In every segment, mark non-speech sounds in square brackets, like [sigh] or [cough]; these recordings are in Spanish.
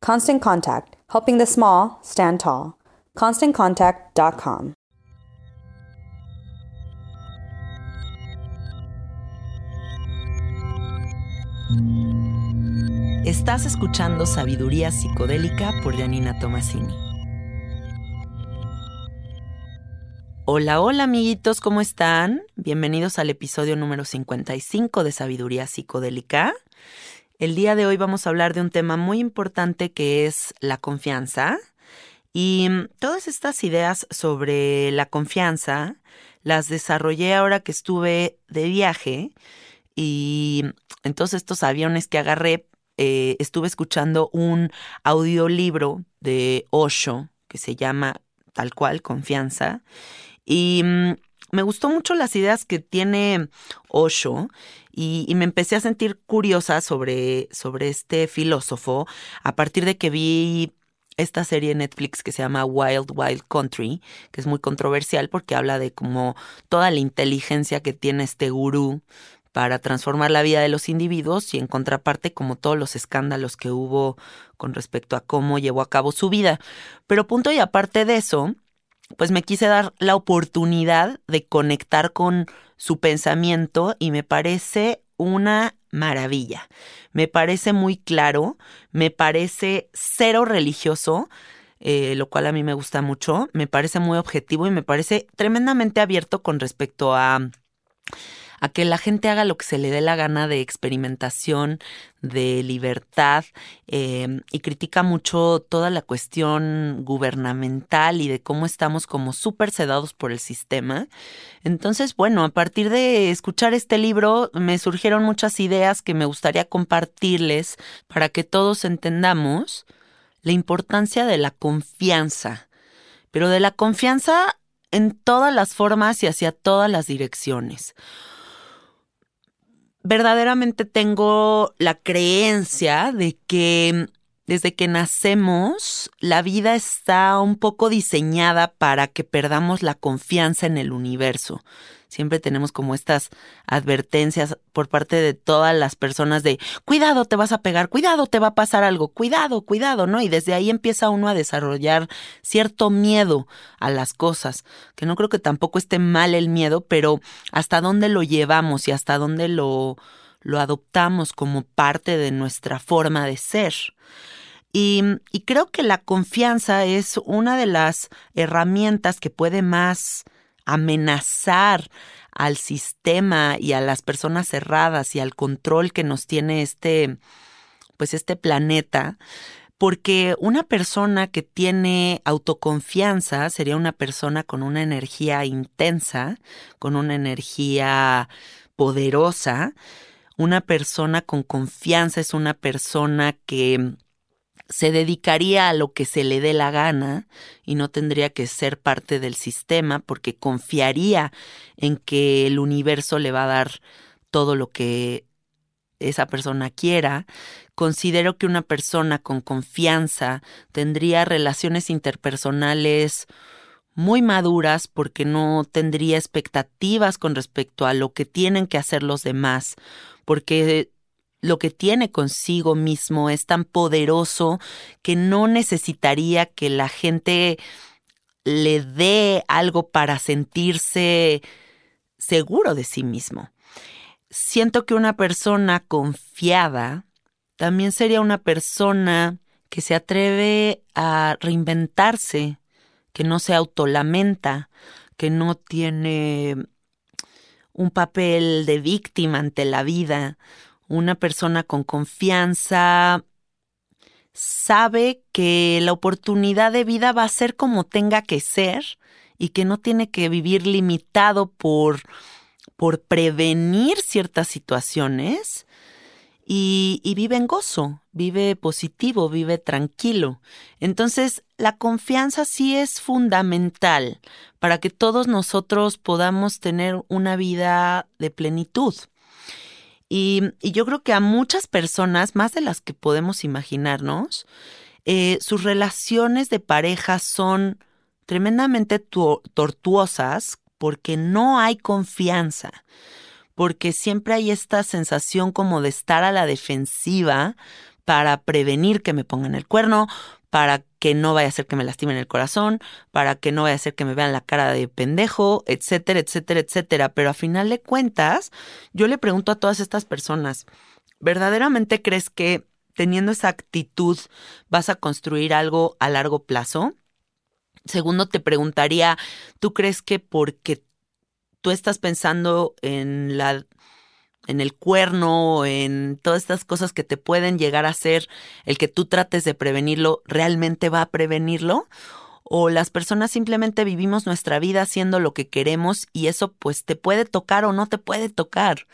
Constant Contact, helping the small stand tall. ConstantContact.com. Estás escuchando Sabiduría Psicodélica por Janina Tomasini. Hola, hola amiguitos, ¿cómo están? Bienvenidos al episodio número 55 de Sabiduría Psicodélica. El día de hoy vamos a hablar de un tema muy importante que es la confianza. Y todas estas ideas sobre la confianza las desarrollé ahora que estuve de viaje y en todos estos aviones que agarré eh, estuve escuchando un audiolibro de Osho que se llama tal cual, Confianza. Y mm, me gustó mucho las ideas que tiene Osho y, me empecé a sentir curiosa sobre, sobre este filósofo a partir de que vi esta serie de Netflix que se llama Wild Wild Country, que es muy controversial porque habla de como toda la inteligencia que tiene este gurú para transformar la vida de los individuos y en contraparte como todos los escándalos que hubo con respecto a cómo llevó a cabo su vida. Pero punto y aparte de eso, pues me quise dar la oportunidad de conectar con su pensamiento y me parece una maravilla. Me parece muy claro, me parece cero religioso, eh, lo cual a mí me gusta mucho, me parece muy objetivo y me parece tremendamente abierto con respecto a a que la gente haga lo que se le dé la gana de experimentación, de libertad, em, y critica mucho toda la cuestión gubernamental y de cómo estamos como súper sedados por el sistema. Entonces, bueno, a partir de escuchar este libro me surgieron muchas ideas que me gustaría compartirles para que todos entendamos la importancia de la confianza, pero de la confianza en todas las formas y hacia todas las direcciones verdaderamente tengo la creencia de que desde que nacemos, la vida está un poco diseñada para que perdamos la confianza en el universo. Siempre tenemos como estas advertencias por parte de todas las personas de cuidado, te vas a pegar, cuidado, te va a pasar algo, cuidado, cuidado, ¿no? Y desde ahí empieza uno a desarrollar cierto miedo a las cosas, que no creo que tampoco esté mal el miedo, pero hasta dónde lo llevamos y hasta dónde lo, lo adoptamos como parte de nuestra forma de ser. Y, creo que la confianza es una de las herramientas que puede más amenazar al sistema y a las personas cerradas y al control que nos tiene este, pues este planeta, porque una persona que tiene autoconfianza sería una persona con una energía intensa, con una energía poderosa. Una persona con confianza es una persona que se dedicaría a lo que se le dé la gana y no tendría que ser parte del sistema porque confiaría en que el universo le va a dar todo lo que esa persona quiera. Considero que una persona con confianza tendría relaciones interpersonales muy maduras porque no tendría expectativas con respecto a lo que tienen que hacer los demás, porque lo que tiene consigo mismo es tan poderoso que no necesitaría que la gente le dé algo para sentirse seguro de sí mismo. Siento que una persona confiada también sería una persona que se atreve a reinventarse, que no se autolamenta, que no tiene un papel de víctima ante la vida, una persona con confianza sabe que la oportunidad de vida va a ser como tenga que ser y que no tiene que vivir limitado por, por prevenir ciertas situaciones y, y, vive en gozo, vive positivo, vive tranquilo. Entonces, la confianza sí es fundamental para que todos nosotros podamos tener una vida de plenitud. Y, yo creo que a muchas personas, más de las que podemos imaginarnos, eh, sus relaciones de pareja son tremendamente tortuosas porque no hay confianza, porque siempre hay esta sensación como de estar a la defensiva para prevenir que me pongan el cuerno, para que no vaya a ser que me lastimen el corazón, para que no vaya a ser que me vean la cara de pendejo, etcétera, etcétera, etcétera. Pero a final de cuentas, yo le pregunto a todas estas personas, ¿verdaderamente crees que teniendo esa actitud vas a construir algo a largo plazo? Segundo, te preguntaría, ¿tú crees que porque tú estás pensando en la en el cuerno, en todas estas cosas que te pueden llegar a hacer, el que tú trates de prevenirlo, ¿realmente va a prevenirlo? O las personas simplemente vivimos nuestra vida haciendo lo que queremos y eso pues te puede tocar o no te puede tocar.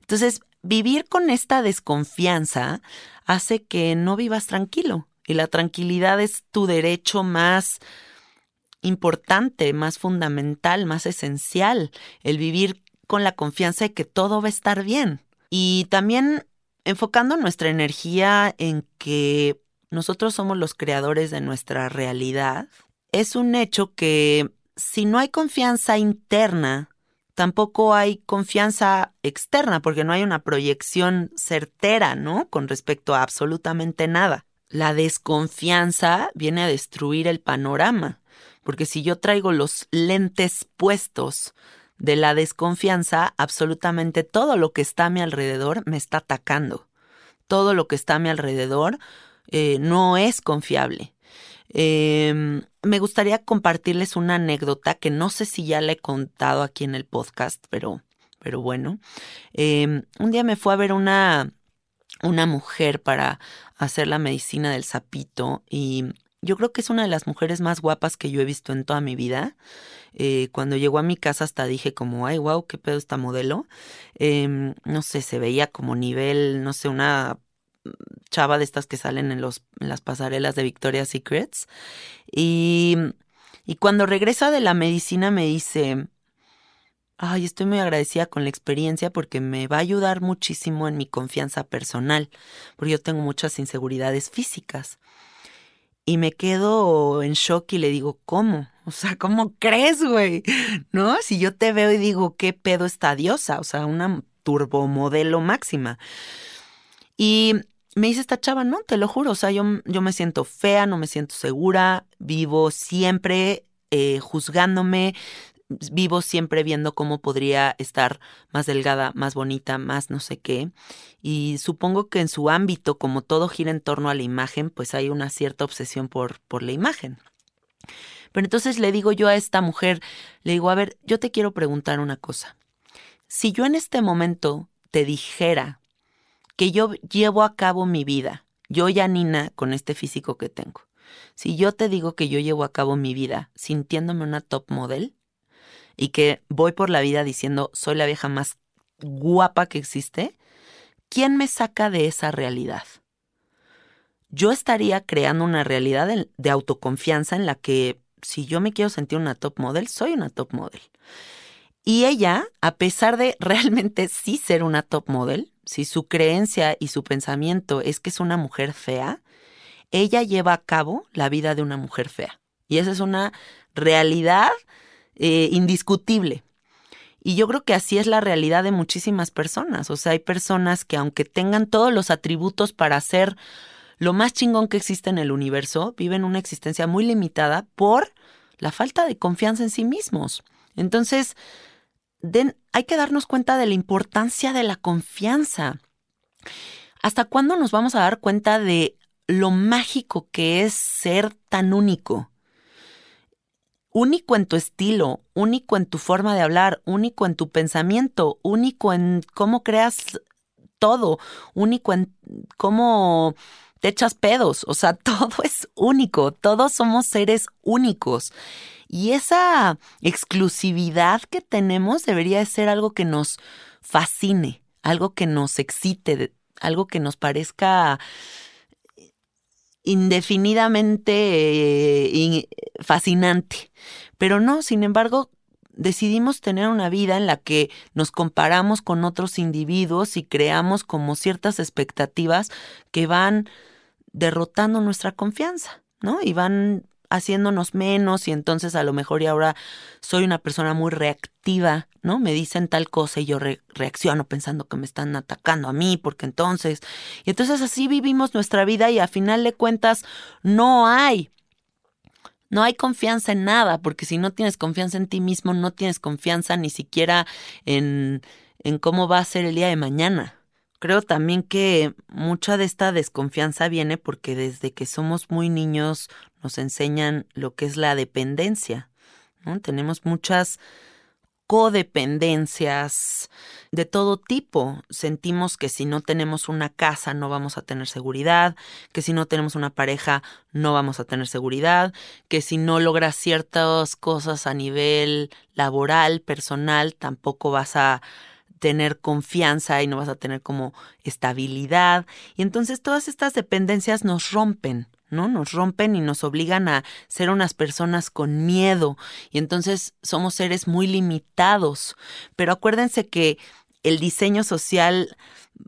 Entonces, vivir con esta desconfianza hace que no vivas tranquilo y la tranquilidad es tu derecho más importante, más fundamental, más esencial, el vivir con la confianza de que todo va a estar bien. Y también enfocando nuestra energía en que nosotros somos los creadores de nuestra realidad, es un hecho que si no hay confianza interna, tampoco hay confianza externa, porque no hay una proyección certera, ¿no? Con respecto a absolutamente nada. La desconfianza viene a destruir el panorama, porque si yo traigo los lentes puestos de la desconfianza, absolutamente todo lo que está a mi alrededor me está atacando. Todo lo que está a mi alrededor eh, no es confiable. Em, me gustaría compartirles una anécdota que no sé si ya la he contado aquí en el podcast, pero, pero bueno. Em, un día me fue a ver una, una mujer para hacer la medicina del sapito y yo creo que es una de las mujeres más guapas que yo he visto en toda mi vida. Eh, cuando llegó a mi casa hasta dije como, ay, wow, qué pedo esta modelo. Em, no sé, se veía como nivel, no sé, una chava de estas que salen en, los, en las pasarelas de Victoria's Secrets. Y, y cuando regresa de la medicina me dice, ay, estoy muy agradecida con la experiencia porque me va a ayudar muchísimo en mi confianza personal, porque yo tengo muchas inseguridades físicas. Y me quedo en shock y le digo, ¿cómo? O sea, ¿cómo crees, güey? ¿No? Si yo te veo y digo, ¿qué pedo esta diosa? O sea, una turbomodelo máxima. Y me dice esta chava, no, te lo juro, o sea, yo, yo me siento fea, no me siento segura, vivo siempre eh, juzgándome, vivo siempre viendo cómo podría estar más delgada, más bonita, más no sé qué. Y supongo que en su ámbito, como todo gira en torno a la imagen, pues hay una cierta obsesión por, por la imagen. Pero entonces le digo yo a esta mujer, le digo, a ver, yo te quiero preguntar una cosa. Si yo en este momento te dijera que yo llevo a cabo mi vida, yo ya Nina, con este físico que tengo, si yo te digo que yo llevo a cabo mi vida sintiéndome una top model, y que voy por la vida diciendo soy la vieja más guapa que existe, ¿quién me saca de esa realidad? yo estaría creando una realidad de autoconfianza en la que si yo me quiero sentir una top model, soy una top model. Y ella, a pesar de realmente sí ser una top model, si su creencia y su pensamiento es que es una mujer fea, ella lleva a cabo la vida de una mujer fea. Y esa es una realidad eh, indiscutible. Y yo creo que así es la realidad de muchísimas personas. O sea, hay personas que aunque tengan todos los atributos para ser lo más chingón que existe en el universo, viven una existencia muy limitada por la falta de confianza en sí mismos. Entonces, hay que darnos cuenta de la importancia de la confianza. ¿Hasta cuándo nos vamos a dar cuenta de lo mágico que es ser tan único? Único en tu estilo, único en tu forma de hablar, único en tu pensamiento, único en cómo creas todo, único en cómo te echas pedos, o sea, [laughs] todo es único, todos somos seres únicos. Y esa exclusividad que tenemos debería ser algo que nos fascine, algo que nos excite, algo que nos parezca indefinidamente eh, fascinante. Pero no, sin embargo, decidimos tener una vida en la que nos comparamos con otros individuos y creamos como ciertas expectativas que van derrotando nuestra confianza, ¿no? Y van haciéndonos menos y entonces a lo mejor y ahora soy una persona muy reactiva, ¿no? Me dicen tal cosa y yo reacciono pensando que me están atacando a mí, porque entonces... Y entonces así vivimos nuestra vida y a final de cuentas no hay no hay confianza en nada, porque si no tienes confianza en ti mismo, no tienes confianza ni siquiera en, en cómo va a ser el día de mañana. Creo también que mucha de esta desconfianza viene porque desde que somos muy niños nos enseñan lo que es la dependencia. ¿no? Tenemos muchas codependencias de todo tipo. Sentimos que si no tenemos una casa no vamos a tener seguridad, que si no tenemos una pareja no vamos a tener seguridad, que si no logras ciertas cosas a nivel laboral, personal, tampoco vas a tener confianza y no vas a tener como estabilidad. Y entonces todas estas dependencias nos rompen, ¿no? Nos rompen y nos obligan a ser unas personas con miedo. Y entonces somos seres muy limitados. Pero acuérdense que el diseño social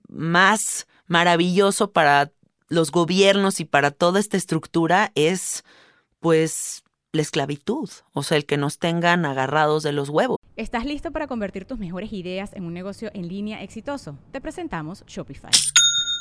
más maravilloso para los gobiernos y para toda esta estructura es, pues, la esclavitud, o sea, el que nos tengan agarrados de los huevos. ¿Estás listo para convertir tus mejores ideas en un negocio en línea exitoso? Te presentamos Shopify.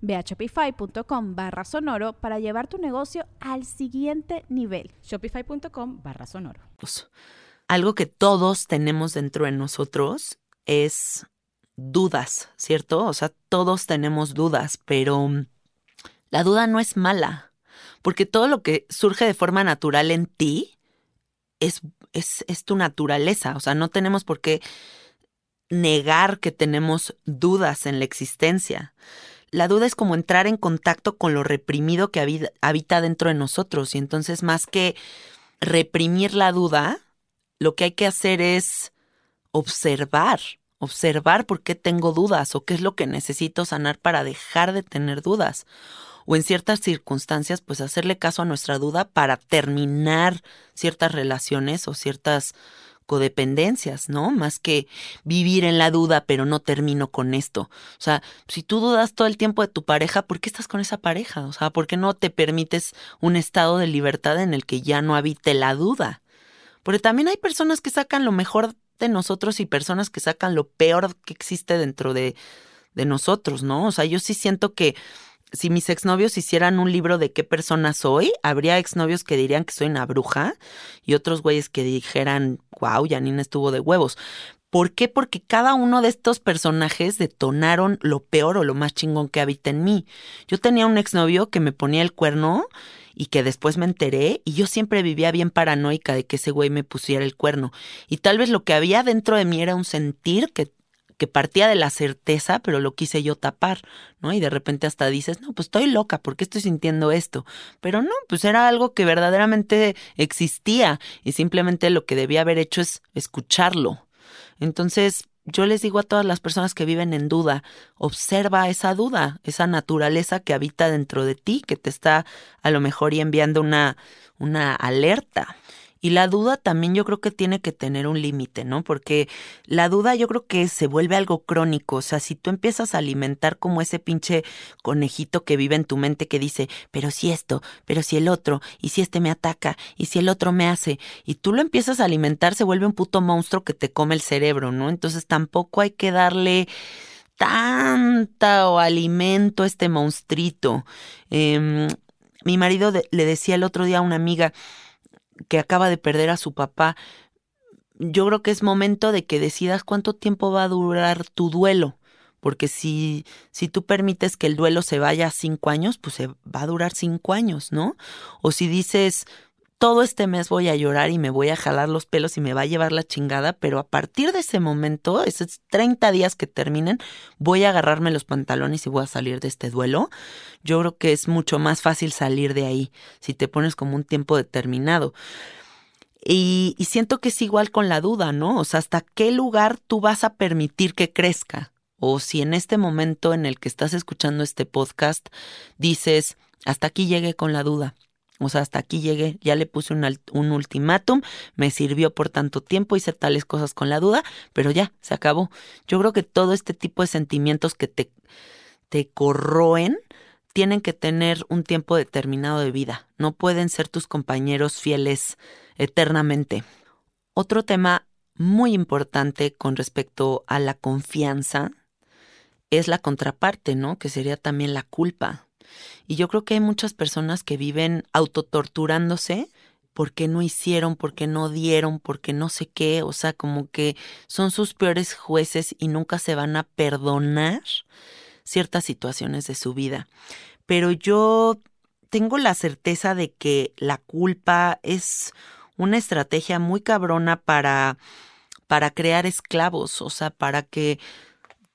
Ve a shopify.com barra sonoro para llevar tu negocio al siguiente nivel. Shopify.com barra sonoro. Algo que todos tenemos dentro de nosotros es dudas, ¿cierto? O sea, todos tenemos dudas, pero la duda no es mala, porque todo lo que surge de forma natural en ti es, es, es tu naturaleza, o sea, no tenemos por qué negar que tenemos dudas en la existencia la duda es como entrar en contacto con lo reprimido que habita dentro de nosotros. Y entonces, más que reprimir la duda, lo que hay que hacer es observar, observar por qué tengo dudas o qué es lo que necesito sanar para dejar de tener dudas. O en ciertas circunstancias, pues hacerle caso a nuestra duda para terminar ciertas relaciones o ciertas codependencias, ¿no? Más que vivir en la duda, pero no termino con esto. O sea, si tú dudas todo el tiempo de tu pareja, ¿por qué estás con esa pareja? O sea, ¿por qué no te permites un estado de libertad en el que ya no habite la duda? Porque también hay personas que sacan lo mejor de nosotros y personas que sacan lo peor que existe dentro de, de nosotros, ¿no? O sea, yo sí siento que si mis exnovios hicieran un libro de qué persona soy, habría exnovios que dirían que soy una bruja y otros güeyes que dijeran, wow, Janine estuvo de huevos. ¿Por qué? Porque cada uno de estos personajes detonaron lo peor o lo más chingón que habita en mí. Yo tenía un exnovio que me ponía el cuerno y que después me enteré y yo siempre vivía bien paranoica de que ese güey me pusiera el cuerno. Y tal vez lo que había dentro de mí era un sentir que partía de la certeza, pero lo quise yo tapar, ¿no? Y de repente hasta dices, no, pues estoy loca, ¿por qué estoy sintiendo esto? Pero no, pues era algo que verdaderamente existía y simplemente lo que debía haber hecho es escucharlo. Entonces, yo les digo a todas las personas que viven en duda, observa esa duda, esa naturaleza que habita dentro de ti, que te está a lo mejor y enviando una, una alerta. Y la duda también yo creo que tiene que tener un límite, ¿no? Porque la duda yo creo que se vuelve algo crónico. O sea, si tú empiezas a alimentar como ese pinche conejito que vive en tu mente que dice, pero si esto, pero si el otro, y si este me ataca, y si el otro me hace, y tú lo empiezas a alimentar, se vuelve un puto monstruo que te come el cerebro, ¿no? Entonces tampoco hay que darle tanta o alimento a este monstruito. Em, mi marido le decía el otro día a una amiga, que acaba de perder a su papá, yo creo que es momento de que decidas cuánto tiempo va a durar tu duelo. Porque si, si tú permites que el duelo se vaya a cinco años, pues se va a durar cinco años, ¿no? O si dices, todo este mes voy a llorar y me voy a jalar los pelos y me va a llevar la chingada, pero a partir de ese momento, esos 30 días que terminen, voy a agarrarme los pantalones y voy a salir de este duelo. Yo creo que es mucho más fácil salir de ahí si te pones como un tiempo determinado. Y, siento que es igual con la duda, ¿no? O sea, ¿hasta qué lugar tú vas a permitir que crezca? o si en este momento en el que estás escuchando este podcast dices, hasta aquí llegué con la duda. O sea, hasta aquí llegué, ya le puse un, ultimátum, me sirvió por tanto tiempo, hice tales cosas con la duda, pero ya, se acabó. Yo creo que todo este tipo de sentimientos que te, te corroen tienen que tener un tiempo determinado de vida. No pueden ser tus compañeros fieles eternamente. Otro tema muy importante con respecto a la confianza es la contraparte, ¿no? Que sería también la culpa. Y yo creo que hay muchas personas que viven autotorturándose porque no hicieron, porque no dieron, porque no sé qué, o sea, como que son sus peores jueces y nunca se van a perdonar ciertas situaciones de su vida. Pero yo tengo la certeza de que la culpa es una estrategia muy cabrona para para crear esclavos, o sea, para que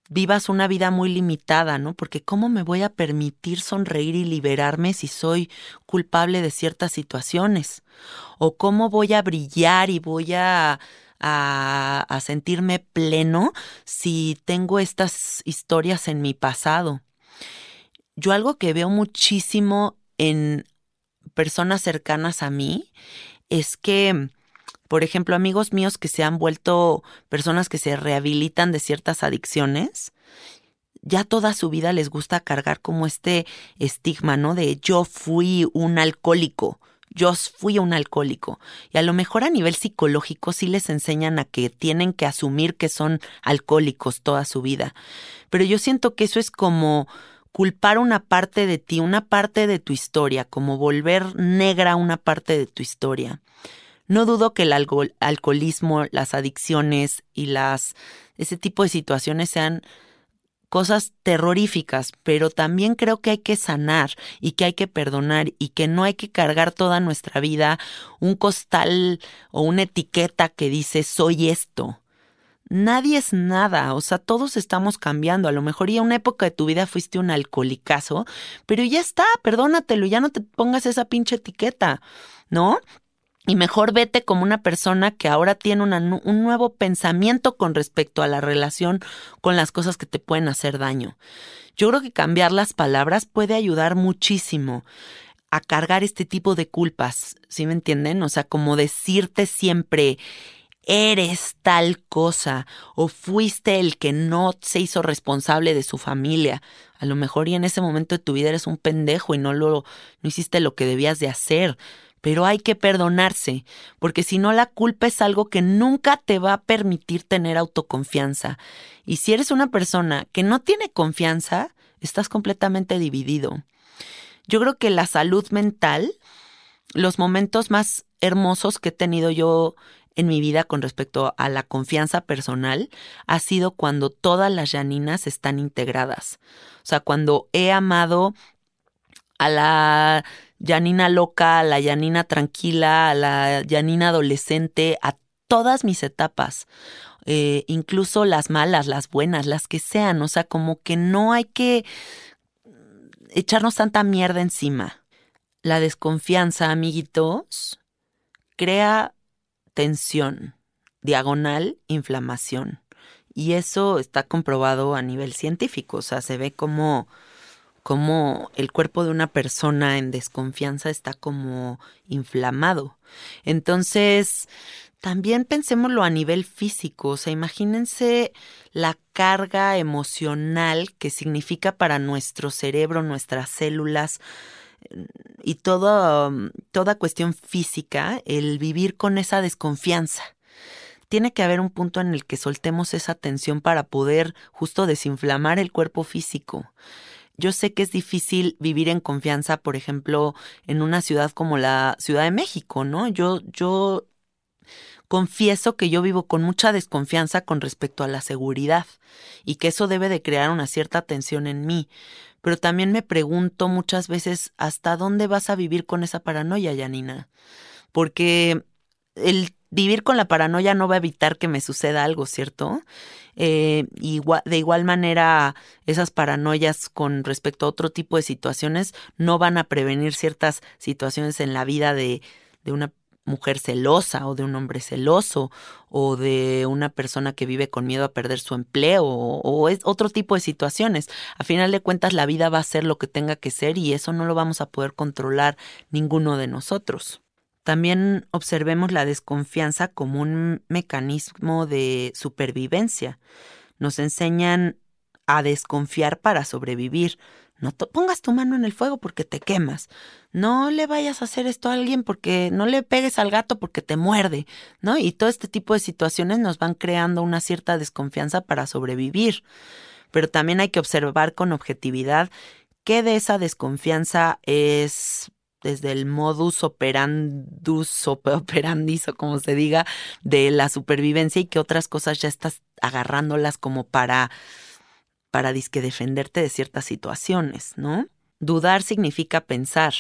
vivas una vida muy limitada, ¿no? Porque ¿cómo me voy a permitir sonreír y liberarme si soy culpable de ciertas situaciones? ¿O cómo voy a brillar y voy a, a, a sentirme pleno si tengo estas historias en mi pasado? Yo algo que veo muchísimo en personas cercanas a mí es que por ejemplo, amigos míos que se han vuelto personas que se rehabilitan de ciertas adicciones, ya toda su vida les gusta cargar como este estigma, ¿no? De yo fui un alcohólico, yo fui un alcohólico. Y a lo mejor a nivel psicológico sí les enseñan a que tienen que asumir que son alcohólicos toda su vida. Pero yo siento que eso es como culpar una parte de ti, una parte de tu historia, como volver negra una parte de tu historia. No dudo que el alcoholismo, las adicciones y ese tipo de situaciones sean cosas terroríficas, pero también creo que hay que sanar y que hay que perdonar y que no hay que cargar toda nuestra vida un costal o una etiqueta que dice soy esto. Nadie es nada, o sea, todos estamos cambiando. A lo mejor ya una época de tu vida fuiste un alcoholicazo, pero ya está, perdónatelo, ya no te pongas esa pinche etiqueta, ¿no? Y mejor vete como una persona que ahora tiene un nuevo pensamiento con respecto a la relación con las cosas que te pueden hacer daño. Yo creo que cambiar las palabras puede ayudar muchísimo a cargar este tipo de culpas, ¿sí me entienden? O sea, como decirte siempre, eres tal cosa o fuiste el que no se hizo responsable de su familia. A lo mejor y en ese momento de tu vida eres un pendejo y no lo no hiciste lo que debías de hacer pero hay que perdonarse, porque si no la culpa es algo que nunca te va a permitir tener autoconfianza. Y si eres una persona que no tiene confianza, estás completamente dividido. Yo creo que la salud mental, los momentos más hermosos que he tenido yo en mi vida con respecto a la confianza personal ha sido cuando todas las Janinas están integradas. O sea, cuando he amado a la Janina loca, la Janina tranquila, la Janina adolescente, a todas mis etapas. Eh, incluso las malas, las buenas, las que sean. O sea, como que no hay que echarnos tanta mierda encima. La desconfianza, amiguitos, crea tensión, diagonal, inflamación. Y eso está comprobado a nivel científico. O sea, se ve como, como el cuerpo de una persona en desconfianza está como inflamado. Entonces, también pensémoslo a nivel físico, o sea, imagínense la carga emocional que significa para nuestro cerebro, nuestras células y todo, toda cuestión física el vivir con esa desconfianza. Tiene que haber un punto en el que soltemos esa tensión para poder justo desinflamar el cuerpo físico. Yo sé que es difícil vivir en confianza, por ejemplo, en una ciudad como la Ciudad de México, ¿no? Yo, yo confieso que yo vivo con mucha desconfianza con respecto a la seguridad y que eso debe de crear una cierta tensión en mí. Pero también me pregunto muchas veces hasta dónde vas a vivir con esa paranoia, Janina. Porque el vivir con la paranoia no va a evitar que me suceda algo, ¿cierto? Eh, de igual manera, esas paranoias con respecto a otro tipo de situaciones no van a prevenir ciertas situaciones en la vida de, de una mujer celosa o de un hombre celoso o de una persona que vive con miedo a perder su empleo o, es otro tipo de situaciones. A final de cuentas la vida va a ser lo que tenga que ser y eso no lo vamos a poder controlar ninguno de nosotros. También observemos la desconfianza como un mecanismo de supervivencia. Nos enseñan a desconfiar para sobrevivir. No pongas tu mano en el fuego porque te quemas. No le vayas a hacer esto a alguien porque no le pegues al gato porque te muerde, ¿no? Y todo este tipo de situaciones nos van creando una cierta desconfianza para sobrevivir. Pero también hay que observar con objetividad qué de esa desconfianza es desde el modus operandus [laughs] operandis o como se diga de la supervivencia y qué otras cosas ya estás agarrándolas como para para disque defenderte de ciertas situaciones, ¿no? Dudar significa pensar,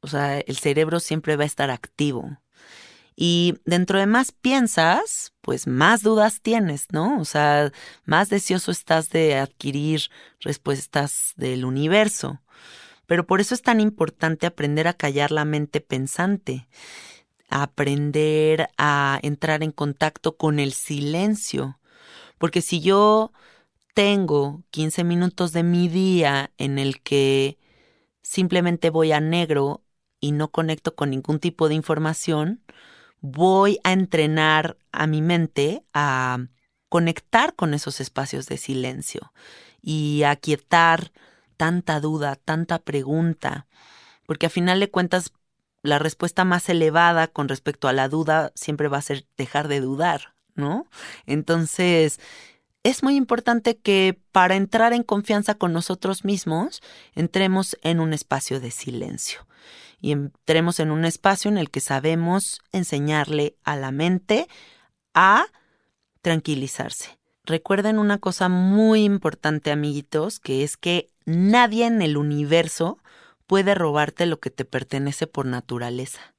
o sea, el cerebro siempre va a estar activo. Y dentro de más piensas, pues más dudas tienes, ¿no? O sea, más deseoso estás de adquirir respuestas del universo. Pero por eso es tan importante aprender a callar la mente pensante, aprender a entrar en contacto con el silencio. Porque si yo tengo 15 minutos de mi día en el que simplemente voy a negro y no conecto con ningún tipo de información, voy a entrenar a mi mente a conectar con esos espacios de silencio y a quietar tanta duda, tanta pregunta, porque a final de cuentas la respuesta más elevada con respecto a la duda siempre va a ser dejar de dudar, ¿no? Entonces, es muy importante que para entrar en confianza con nosotros mismos, entremos en un espacio de silencio y entremos en un espacio en el que sabemos enseñarle a la mente a tranquilizarse. Recuerden una cosa muy importante, amiguitos, que es que nadie en el universo puede robarte lo que te pertenece por naturaleza.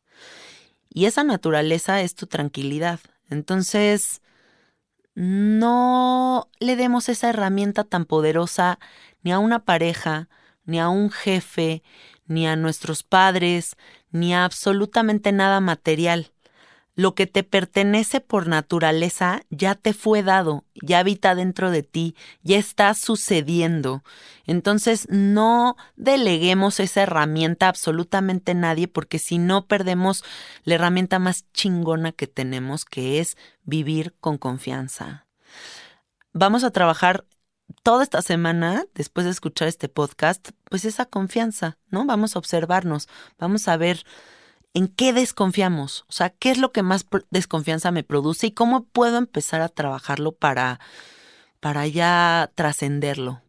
Y esa naturaleza es tu tranquilidad. Entonces, no le demos esa herramienta tan poderosa ni a una pareja, ni a un jefe, ni a nuestros padres, ni a absolutamente nada material. Lo que te pertenece por naturaleza ya te fue dado, ya habita dentro de ti, ya está sucediendo. Entonces no deleguemos esa herramienta a absolutamente nadie porque si no perdemos la herramienta más chingona que tenemos, que es vivir con confianza. Vamos a trabajar toda esta semana, después de escuchar este podcast, pues esa confianza, ¿no? Vamos a observarnos, vamos a ver en qué desconfiamos, o sea, qué es lo que más desconfianza me produce y cómo puedo empezar a trabajarlo para, para ya trascenderlo.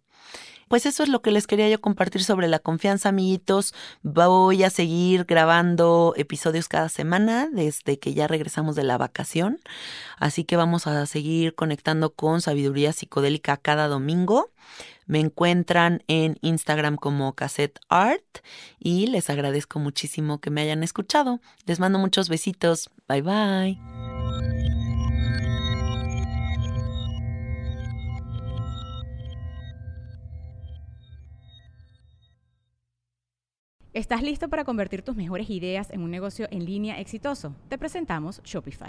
pues eso es lo que les quería yo compartir sobre la confianza, amiguitos. Voy a seguir grabando episodios cada semana desde que ya regresamos de la vacación. Así que vamos a seguir conectando con sabiduría psicodélica cada domingo. Me encuentran en Instagram como Cassette Art y les agradezco muchísimo que me hayan escuchado. Les mando muchos besitos. Bye bye. ¿Estás listo para convertir tus mejores ideas en un negocio en línea exitoso? Te presentamos Shopify.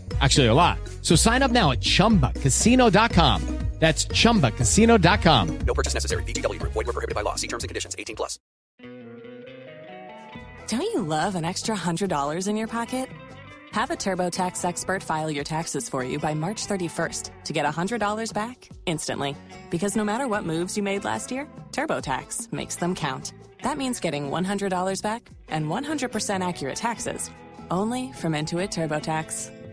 Actually, a lot. So sign up now at chumbacasino.com. That's chumbacasino.com. No purchase necessary. VGW Group. Void were prohibited by law. See terms and conditions. 18 plus. Don't you love an extra $100 in your pocket? Have a TurboTax expert file your taxes for you by March 31st to get $100 back instantly. Because no matter what moves you made last year, TurboTax makes them count. That means getting $100 back and 100% accurate taxes only from Intuit TurboTax.